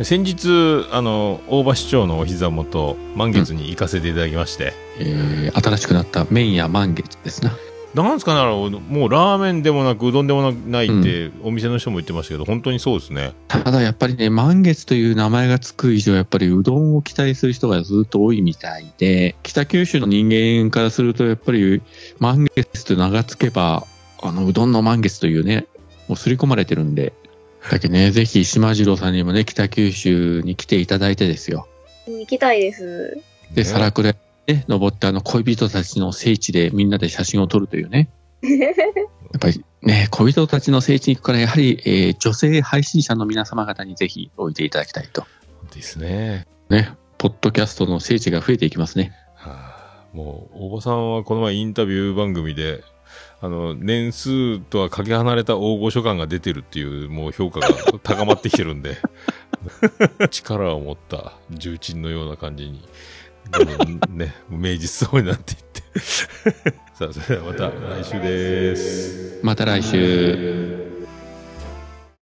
先日、あの、大場市長のお膝元、満月に行かせていただきまして。えー、新しくなった麺屋満月ですな。なんですかね、もうラーメンでもなく、うどんでもないって、お店の人も言ってましたけど、本当にそうですね。ただやっぱりね、満月という名前がつく以上、やっぱりうどんを期待する人がずっと多いみたいで、北九州の人間からすると、やっぱり満月と名がつけば、あの、うどんの満月というね、もう刷り込まれてるんで、だけどね、ぜひ島次郎さんにもね、北九州に来ていただいてですよ。行きたいです。で、ね皿倉ね、登ってあの恋人たちの聖地でみんなで写真を撮るというね。やっぱりね、恋人たちの聖地に行くから、やはり、えー女性配信者の皆様方にぜひ置いていただきたいと。ですね。ね、ポッドキャストの聖地が増えていきますね。はあ、もう、大場さんはこの前インタビュー番組で、あの、年数とはかけ離れた大御所感が出てるっていう、もう評価が高まってきてるんで、力を持った重鎮のような感じに、ね、名実そうになっていって。さあ、それではまた来週です。また来週。